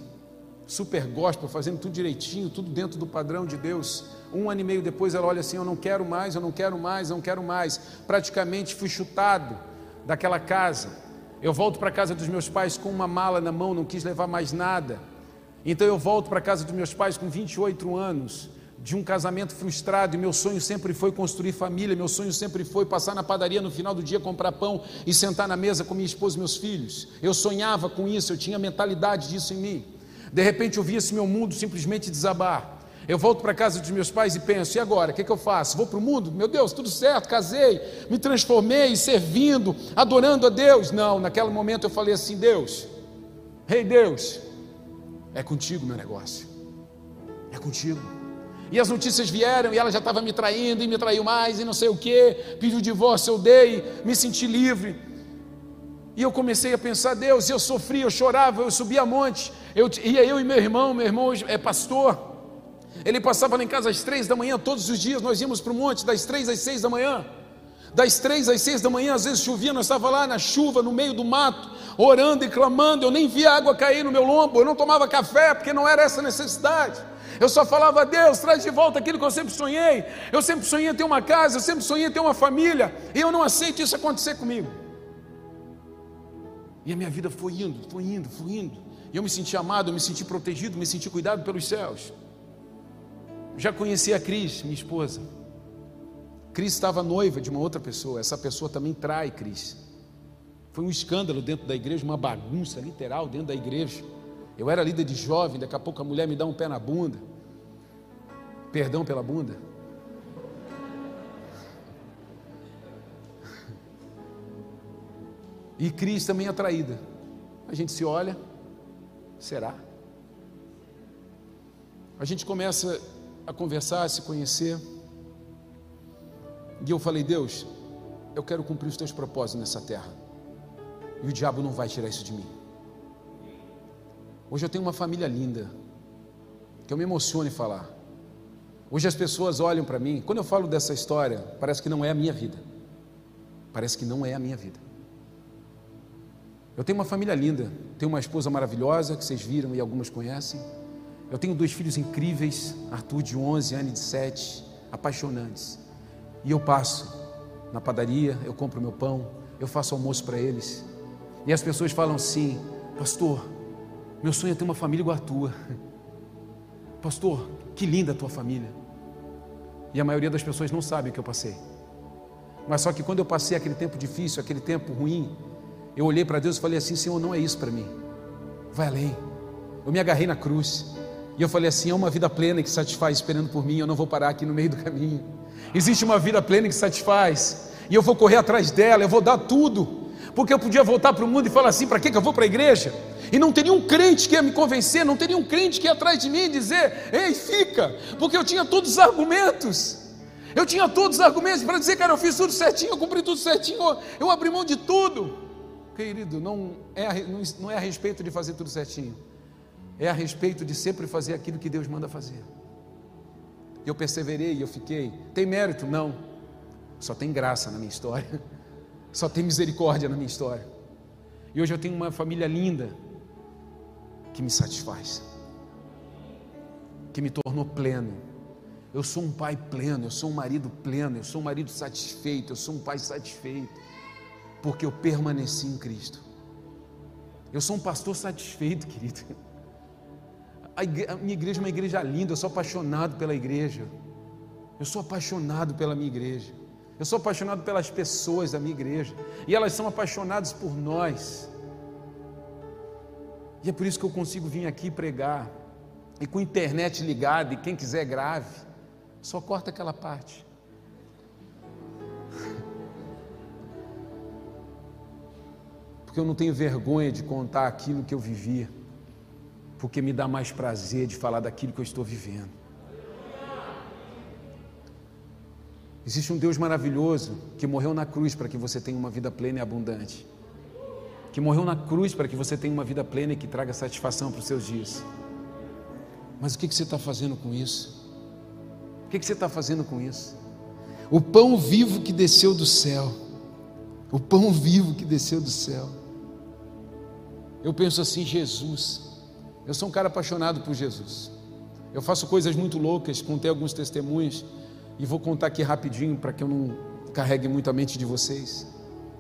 Super gospel, fazendo tudo direitinho, tudo dentro do padrão de Deus. Um ano e meio depois, ela olha assim: Eu não quero mais, eu não quero mais, eu não quero mais. Praticamente fui chutado daquela casa. Eu volto para casa dos meus pais com uma mala na mão, não quis levar mais nada. Então eu volto para casa dos meus pais com 28 anos de um casamento frustrado e meu sonho sempre foi construir família, meu sonho sempre foi passar na padaria no final do dia, comprar pão e sentar na mesa com minha esposa e meus filhos. Eu sonhava com isso, eu tinha mentalidade disso em mim. De repente eu vi esse meu mundo simplesmente desabar. Eu volto para casa dos meus pais e penso: e agora? O que, que eu faço? Vou para o mundo? Meu Deus, tudo certo, casei, me transformei, servindo, adorando a Deus. Não, naquele momento eu falei assim: Deus, Rei hey Deus, é contigo meu negócio, é contigo. E as notícias vieram e ela já estava me traindo e me traiu mais e não sei o que, pediu divórcio, eu dei, me senti livre. E eu comecei a pensar, Deus, eu sofri, eu chorava, eu subia a monte, eu ia eu e meu irmão, meu irmão é pastor, ele passava lá em casa às três da manhã, todos os dias nós íamos para o monte, das três às seis da manhã. Das três às seis da manhã, às vezes chovia, nós estávamos lá na chuva, no meio do mato, orando e clamando. Eu nem via água cair no meu lombo, eu não tomava café, porque não era essa necessidade. Eu só falava, Deus, traz de volta aquilo que eu sempre sonhei. Eu sempre sonhei ter uma casa, eu sempre sonhei ter uma família, e eu não aceito isso acontecer comigo. E a minha vida foi indo, foi indo, foi indo. E eu me senti amado, eu me senti protegido, me senti cuidado pelos céus. Já conheci a Cris, minha esposa. Cris estava noiva de uma outra pessoa, essa pessoa também trai Cris. Foi um escândalo dentro da igreja, uma bagunça literal dentro da igreja. Eu era líder de jovem, daqui a pouco a mulher me dá um pé na bunda. Perdão pela bunda. E Cris também é traída. A gente se olha, será? A gente começa a conversar, a se conhecer. E eu falei: Deus, eu quero cumprir os teus propósitos nessa terra. E o diabo não vai tirar isso de mim. Hoje eu tenho uma família linda, que eu me emociono em falar. Hoje as pessoas olham para mim, quando eu falo dessa história, parece que não é a minha vida. Parece que não é a minha vida. Eu tenho uma família linda, tenho uma esposa maravilhosa que vocês viram e algumas conhecem. Eu tenho dois filhos incríveis, Arthur de 11, Anne de 7, apaixonantes. E eu passo na padaria, eu compro meu pão, eu faço almoço para eles. E as pessoas falam assim: Pastor, meu sonho é ter uma família igual a tua. Pastor, que linda a tua família. E a maioria das pessoas não sabe o que eu passei. Mas só que quando eu passei aquele tempo difícil, aquele tempo ruim, eu olhei para Deus e falei assim: Senhor, não é isso para mim. Vai além. Eu me agarrei na cruz. E eu falei assim: é uma vida plena que satisfaz esperando por mim, eu não vou parar aqui no meio do caminho. Existe uma vida plena que satisfaz, e eu vou correr atrás dela, eu vou dar tudo, porque eu podia voltar para o mundo e falar assim: para que eu vou para a igreja? E não teria um crente que ia me convencer, não teria um crente que ia atrás de mim e dizer: ei, fica, porque eu tinha todos os argumentos. Eu tinha todos os argumentos para dizer, cara, eu fiz tudo certinho, eu cumpri tudo certinho, eu abri mão de tudo. Querido, não é, não é a respeito de fazer tudo certinho é a respeito de sempre fazer aquilo que Deus manda fazer. Eu perseverei, eu fiquei. Tem mérito? Não. Só tem graça na minha história. Só tem misericórdia na minha história. E hoje eu tenho uma família linda que me satisfaz, que me tornou pleno. Eu sou um pai pleno, eu sou um marido pleno, eu sou um marido satisfeito, eu sou um pai satisfeito, porque eu permaneci em Cristo. Eu sou um pastor satisfeito, querido a, igreja, a minha igreja é uma igreja linda, eu sou apaixonado pela igreja. Eu sou apaixonado pela minha igreja. Eu sou apaixonado pelas pessoas da minha igreja. E elas são apaixonadas por nós. E é por isso que eu consigo vir aqui pregar. E com a internet ligada, e quem quiser grave, só corta aquela parte. Porque eu não tenho vergonha de contar aquilo que eu vivia porque me dá mais prazer de falar daquilo que eu estou vivendo. Existe um Deus maravilhoso que morreu na cruz para que você tenha uma vida plena e abundante. Que morreu na cruz para que você tenha uma vida plena e que traga satisfação para os seus dias. Mas o que, você está fazendo com isso? O que, você está fazendo com isso? O pão vivo que desceu do céu. O pão vivo que desceu do céu. Eu penso assim, Jesus, eu sou um cara apaixonado por Jesus. Eu faço coisas muito loucas, contei alguns testemunhos e vou contar aqui rapidinho para que eu não carregue muito a mente de vocês.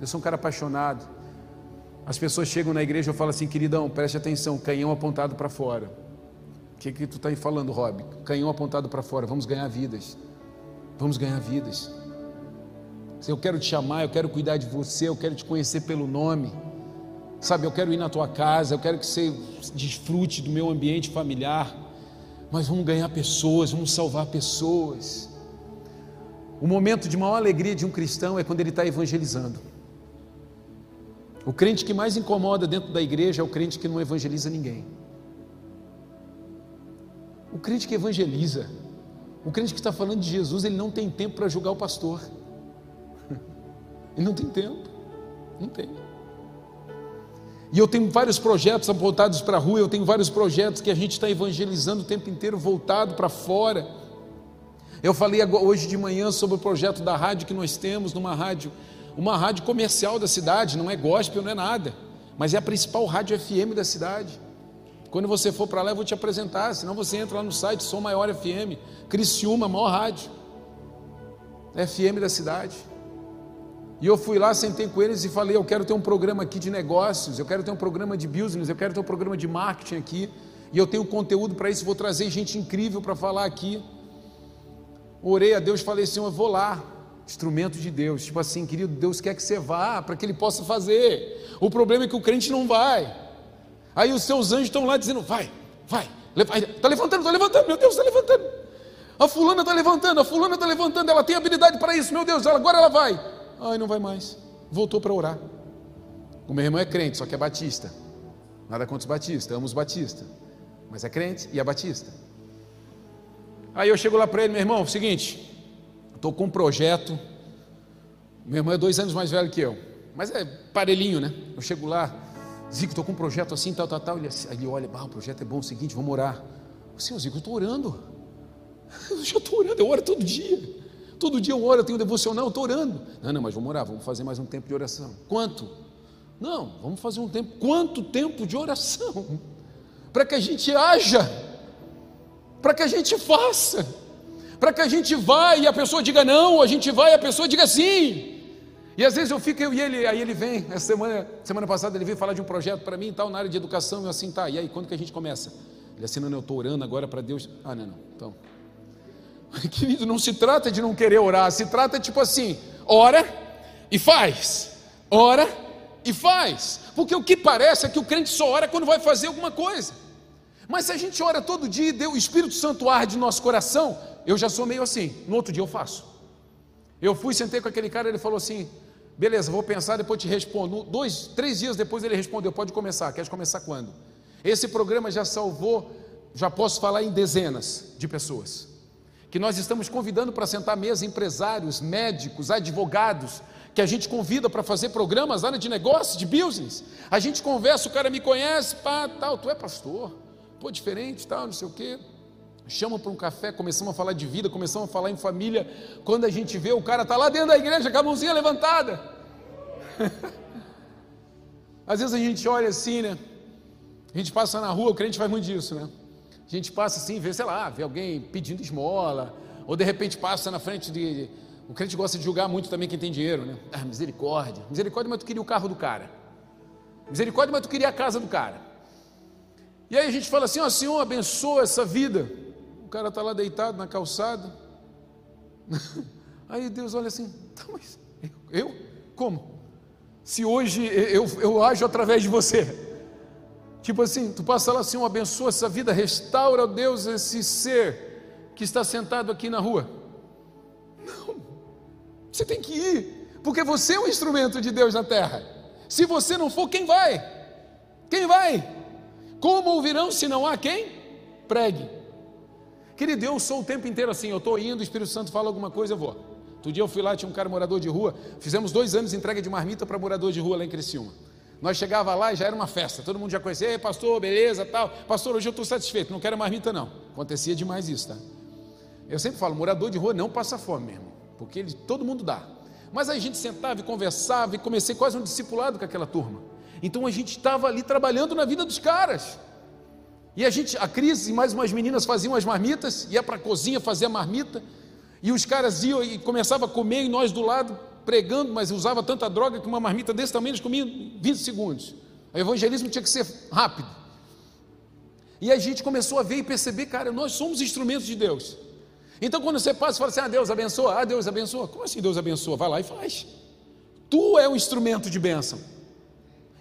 Eu sou um cara apaixonado. As pessoas chegam na igreja e eu falo assim, queridão, preste atenção, canhão apontado para fora. O que, que tu está aí falando, Rob? Canhão apontado para fora, vamos ganhar vidas. Vamos ganhar vidas. Se eu quero te chamar, eu quero cuidar de você, eu quero te conhecer pelo nome. Sabe, eu quero ir na tua casa, eu quero que você desfrute do meu ambiente familiar. mas vamos ganhar pessoas, vamos salvar pessoas. O momento de maior alegria de um cristão é quando ele está evangelizando. O crente que mais incomoda dentro da igreja é o crente que não evangeliza ninguém. O crente que evangeliza, o crente que está falando de Jesus, ele não tem tempo para julgar o pastor. Ele não tem tempo. Não tem. E eu tenho vários projetos apontados para a rua, eu tenho vários projetos que a gente está evangelizando o tempo inteiro, voltado para fora. Eu falei hoje de manhã sobre o projeto da rádio que nós temos, numa rádio, uma rádio comercial da cidade, não é gospel, não é nada, mas é a principal rádio FM da cidade. Quando você for para lá, eu vou te apresentar, senão você entra lá no site Som Maior FM, Criciúma, maior rádio, FM da cidade. E eu fui lá, sentei com eles e falei: Eu quero ter um programa aqui de negócios, eu quero ter um programa de business, eu quero ter um programa de marketing aqui. E eu tenho conteúdo para isso, vou trazer gente incrível para falar aqui. Orei a Deus, falei: Senhor, eu vou lá, instrumento de Deus. Tipo assim, querido, Deus quer que você vá para que Ele possa fazer. O problema é que o crente não vai. Aí os seus anjos estão lá dizendo: Vai, vai, está levantando, está levantando, meu Deus, está levantando. A fulana está levantando, a fulana está levantando, ela tem habilidade para isso, meu Deus, agora ela vai. Ai, não vai mais. Voltou para orar. O meu irmão é crente, só que é batista. Nada contra os batistas, amo os batistas. Mas é crente e é batista. Aí eu chego lá para ele, meu irmão, seguinte, estou com um projeto. Meu irmão é dois anos mais velho que eu, mas é parelhinho, né? Eu chego lá, Zico, estou com um projeto assim, tal, tal, tal. Ele, ele olha, ah, o projeto é bom, é o seguinte, vamos orar. Senhor Zico, eu estou orando. Eu já estou orando, eu oro todo dia. Todo dia eu oro, eu tenho devocional, eu estou orando. Não, não, mas vamos orar, vamos fazer mais um tempo de oração. Quanto? Não, vamos fazer um tempo. Quanto tempo de oração? Para que a gente haja, para que a gente faça, para que a gente vá e a pessoa diga não, a gente vai e a pessoa diga sim. E às vezes eu fico, eu e ele, aí ele vem, essa semana, semana passada ele veio falar de um projeto para mim e tal, na área de educação, eu assim, tá, e aí, quando que a gente começa? Ele assim, não, eu estou orando agora para Deus. Ah, não, não, então, Querido, não se trata de não querer orar, se trata tipo assim: ora e faz, ora e faz, porque o que parece é que o crente só ora quando vai fazer alguma coisa. Mas se a gente ora todo dia e o Espírito Santo arde no nosso coração, eu já sou meio assim, no outro dia eu faço. Eu fui, sentei com aquele cara, ele falou assim: beleza, vou pensar, depois te respondo. Dois, três dias depois ele respondeu: pode começar, queres começar quando? Esse programa já salvou, já posso falar em dezenas de pessoas que nós estamos convidando para sentar à mesa empresários, médicos, advogados, que a gente convida para fazer programas área de negócio, de business. A gente conversa, o cara me conhece, pá, tal, tu é pastor, pô, diferente, tal, não sei o quê. Chama para um café, começamos a falar de vida, começamos a falar em família. Quando a gente vê, o cara está lá dentro da igreja com a mãozinha levantada. Às vezes a gente olha assim, né? A gente passa na rua, o crente faz muito disso, né? A gente passa assim, vê, sei lá, vê alguém pedindo esmola, ou de repente passa na frente de. O crente gosta de julgar muito também quem tem dinheiro, né? Ah, misericórdia. Misericórdia, mas tu queria o carro do cara. Misericórdia, mas tu queria a casa do cara. E aí a gente fala assim: ó, Senhor, abençoa essa vida. O cara está lá deitado na calçada. Aí Deus olha assim: tá, mas eu? Como? Se hoje eu, eu ajo através de você. Tipo assim, tu passa lá assim, abençoa essa vida, restaura, Deus, esse ser que está sentado aqui na rua. Não, você tem que ir, porque você é o instrumento de Deus na terra. Se você não for, quem vai? Quem vai? Como ouvirão se não há quem? Pregue. Querido, eu sou o tempo inteiro assim, eu estou indo, o Espírito Santo fala alguma coisa, eu vou. Outro dia eu fui lá, tinha um cara morador de rua, fizemos dois anos de entrega de marmita para morador de rua lá em Criciúma. Nós chegava lá e já era uma festa, todo mundo já conhecia, Ei, pastor, beleza, tal. Pastor, hoje eu estou satisfeito, não quero marmita não. Acontecia demais isso, tá? Eu sempre falo, morador de rua não passa fome mesmo, porque ele, todo mundo dá. Mas aí a gente sentava e conversava e comecei quase um discipulado com aquela turma. Então a gente estava ali trabalhando na vida dos caras. E a gente, a Cris e mais umas meninas faziam as marmitas, ia para a cozinha fazer a marmita, e os caras iam e começavam a comer e nós do lado pregando, mas usava tanta droga que uma marmita desse tamanho eles comiam 20 segundos. O evangelismo tinha que ser rápido. E a gente começou a ver e perceber, cara, nós somos instrumentos de Deus. Então quando você passa e fala assim, ah, Deus abençoa, ah, Deus abençoa. Como assim Deus abençoa? Vai lá e faz. Tu é o instrumento de bênção.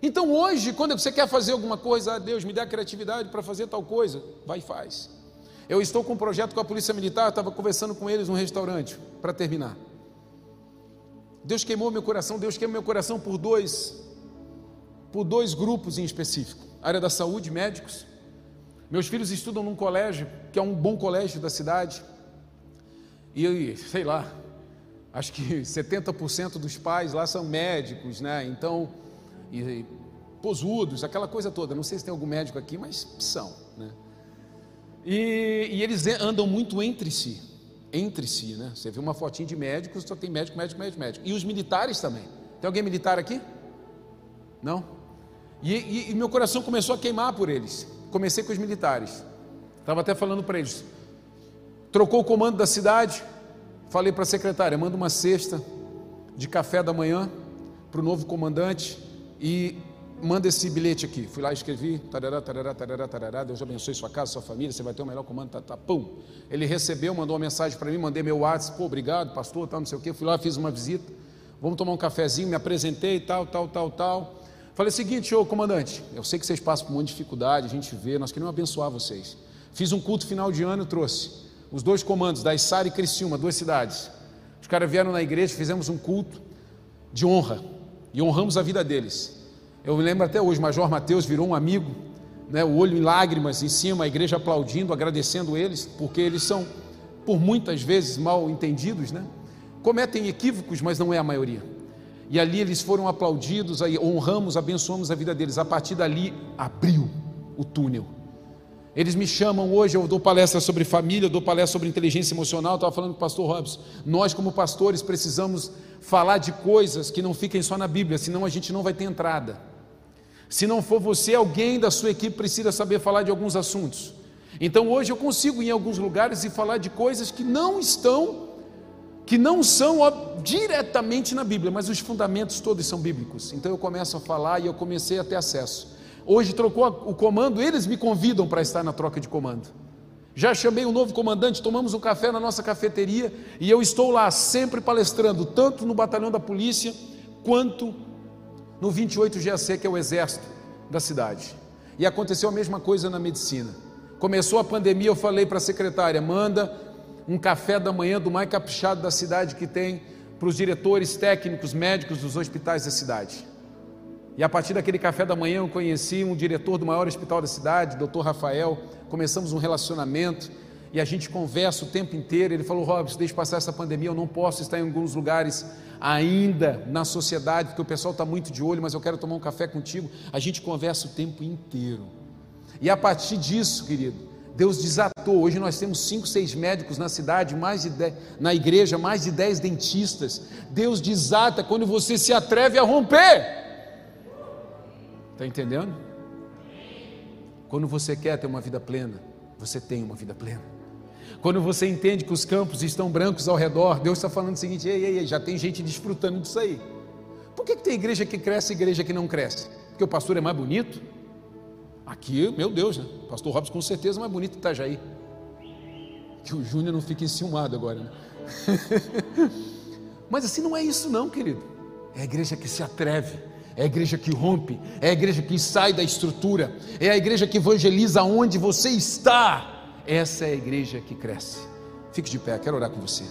Então hoje, quando você quer fazer alguma coisa, ah, Deus me dá criatividade para fazer tal coisa, vai e faz. Eu estou com um projeto com a Polícia Militar, estava conversando com eles num restaurante, para terminar. Deus queimou meu coração, Deus queimou meu coração por dois, por dois grupos em específico: área da saúde, médicos. Meus filhos estudam num colégio, que é um bom colégio da cidade, e sei lá, acho que 70% dos pais lá são médicos, né? Então, e, posudos, aquela coisa toda. Não sei se tem algum médico aqui, mas são, né? E, e, eles andam muito entre si, entre si, né? Você vê uma fotinha de médicos, só tem médico, médico, médico, médico. E os militares também. Tem alguém militar aqui? Não? E, e, e meu coração começou a queimar por eles. Comecei com os militares. Estava até falando para eles. Trocou o comando da cidade. Falei para a secretária: manda uma cesta de café da manhã para o novo comandante e manda esse bilhete aqui. Fui lá e escrevi, tarará, tarará, tarará, tarará, Deus abençoe sua casa, sua família, você vai ter o melhor comando, tá, tá, pum. Ele recebeu, mandou uma mensagem para mim, mandei meu WhatsApp, pô, obrigado, pastor, tal, não sei o quê. Fui lá, fiz uma visita, vamos tomar um cafezinho, me apresentei, tal, tal, tal, tal. Falei o seguinte, ô comandante, eu sei que vocês passam por muita dificuldade, a gente vê, nós queremos abençoar vocês. Fiz um culto final de ano e trouxe os dois comandos, da Içara e Criciúma, duas cidades. Os caras vieram na igreja, fizemos um culto de honra e honramos a vida deles. Eu me lembro até hoje, Major Mateus virou um amigo, né, o olho em lágrimas em cima, a igreja aplaudindo, agradecendo eles, porque eles são, por muitas vezes, mal entendidos, né? cometem equívocos, mas não é a maioria. E ali eles foram aplaudidos, aí honramos, abençoamos a vida deles. A partir dali abriu o túnel. Eles me chamam hoje, eu dou palestra sobre família, eu dou palestra sobre inteligência emocional. Estava falando com o pastor Robson. Nós, como pastores, precisamos falar de coisas que não fiquem só na Bíblia, senão a gente não vai ter entrada. Se não for você, alguém da sua equipe precisa saber falar de alguns assuntos. Então hoje eu consigo ir em alguns lugares e falar de coisas que não estão, que não são ó, diretamente na Bíblia, mas os fundamentos todos são bíblicos. Então eu começo a falar e eu comecei a ter acesso. Hoje trocou o comando, eles me convidam para estar na troca de comando. Já chamei um novo comandante, tomamos um café na nossa cafeteria e eu estou lá sempre palestrando, tanto no batalhão da polícia quanto no 28 GAC, que é o exército da cidade. E aconteceu a mesma coisa na medicina. Começou a pandemia, eu falei para a secretária: manda um café da manhã do mais caprichado da cidade que tem para os diretores técnicos médicos dos hospitais da cidade. E a partir daquele café da manhã eu conheci um diretor do maior hospital da cidade, Dr. Rafael. Começamos um relacionamento e a gente conversa o tempo inteiro. Ele falou: Robson, deixa passar essa pandemia, eu não posso estar em alguns lugares ainda na sociedade, porque o pessoal está muito de olho, mas eu quero tomar um café contigo. A gente conversa o tempo inteiro. E a partir disso, querido, Deus desatou. Hoje nós temos cinco, seis médicos na cidade, mais de dez, na igreja, mais de dez dentistas. Deus desata quando você se atreve a romper. Está entendendo? Quando você quer ter uma vida plena, você tem uma vida plena. Quando você entende que os campos estão brancos ao redor, Deus está falando o seguinte: ei, ei, ei, já tem gente desfrutando disso aí. Por que, que tem igreja que cresce e igreja que não cresce? Porque o pastor é mais bonito? Aqui, meu Deus, né? Pastor Robson com certeza é mais bonito que Itajaí. Que o Júnior não fique enciumado agora, né? Mas assim não é isso, não, querido. É a igreja que se atreve, é a igreja que rompe, é a igreja que sai da estrutura, é a igreja que evangeliza onde você está. Essa é a igreja que cresce. Fique de pé, quero orar com você.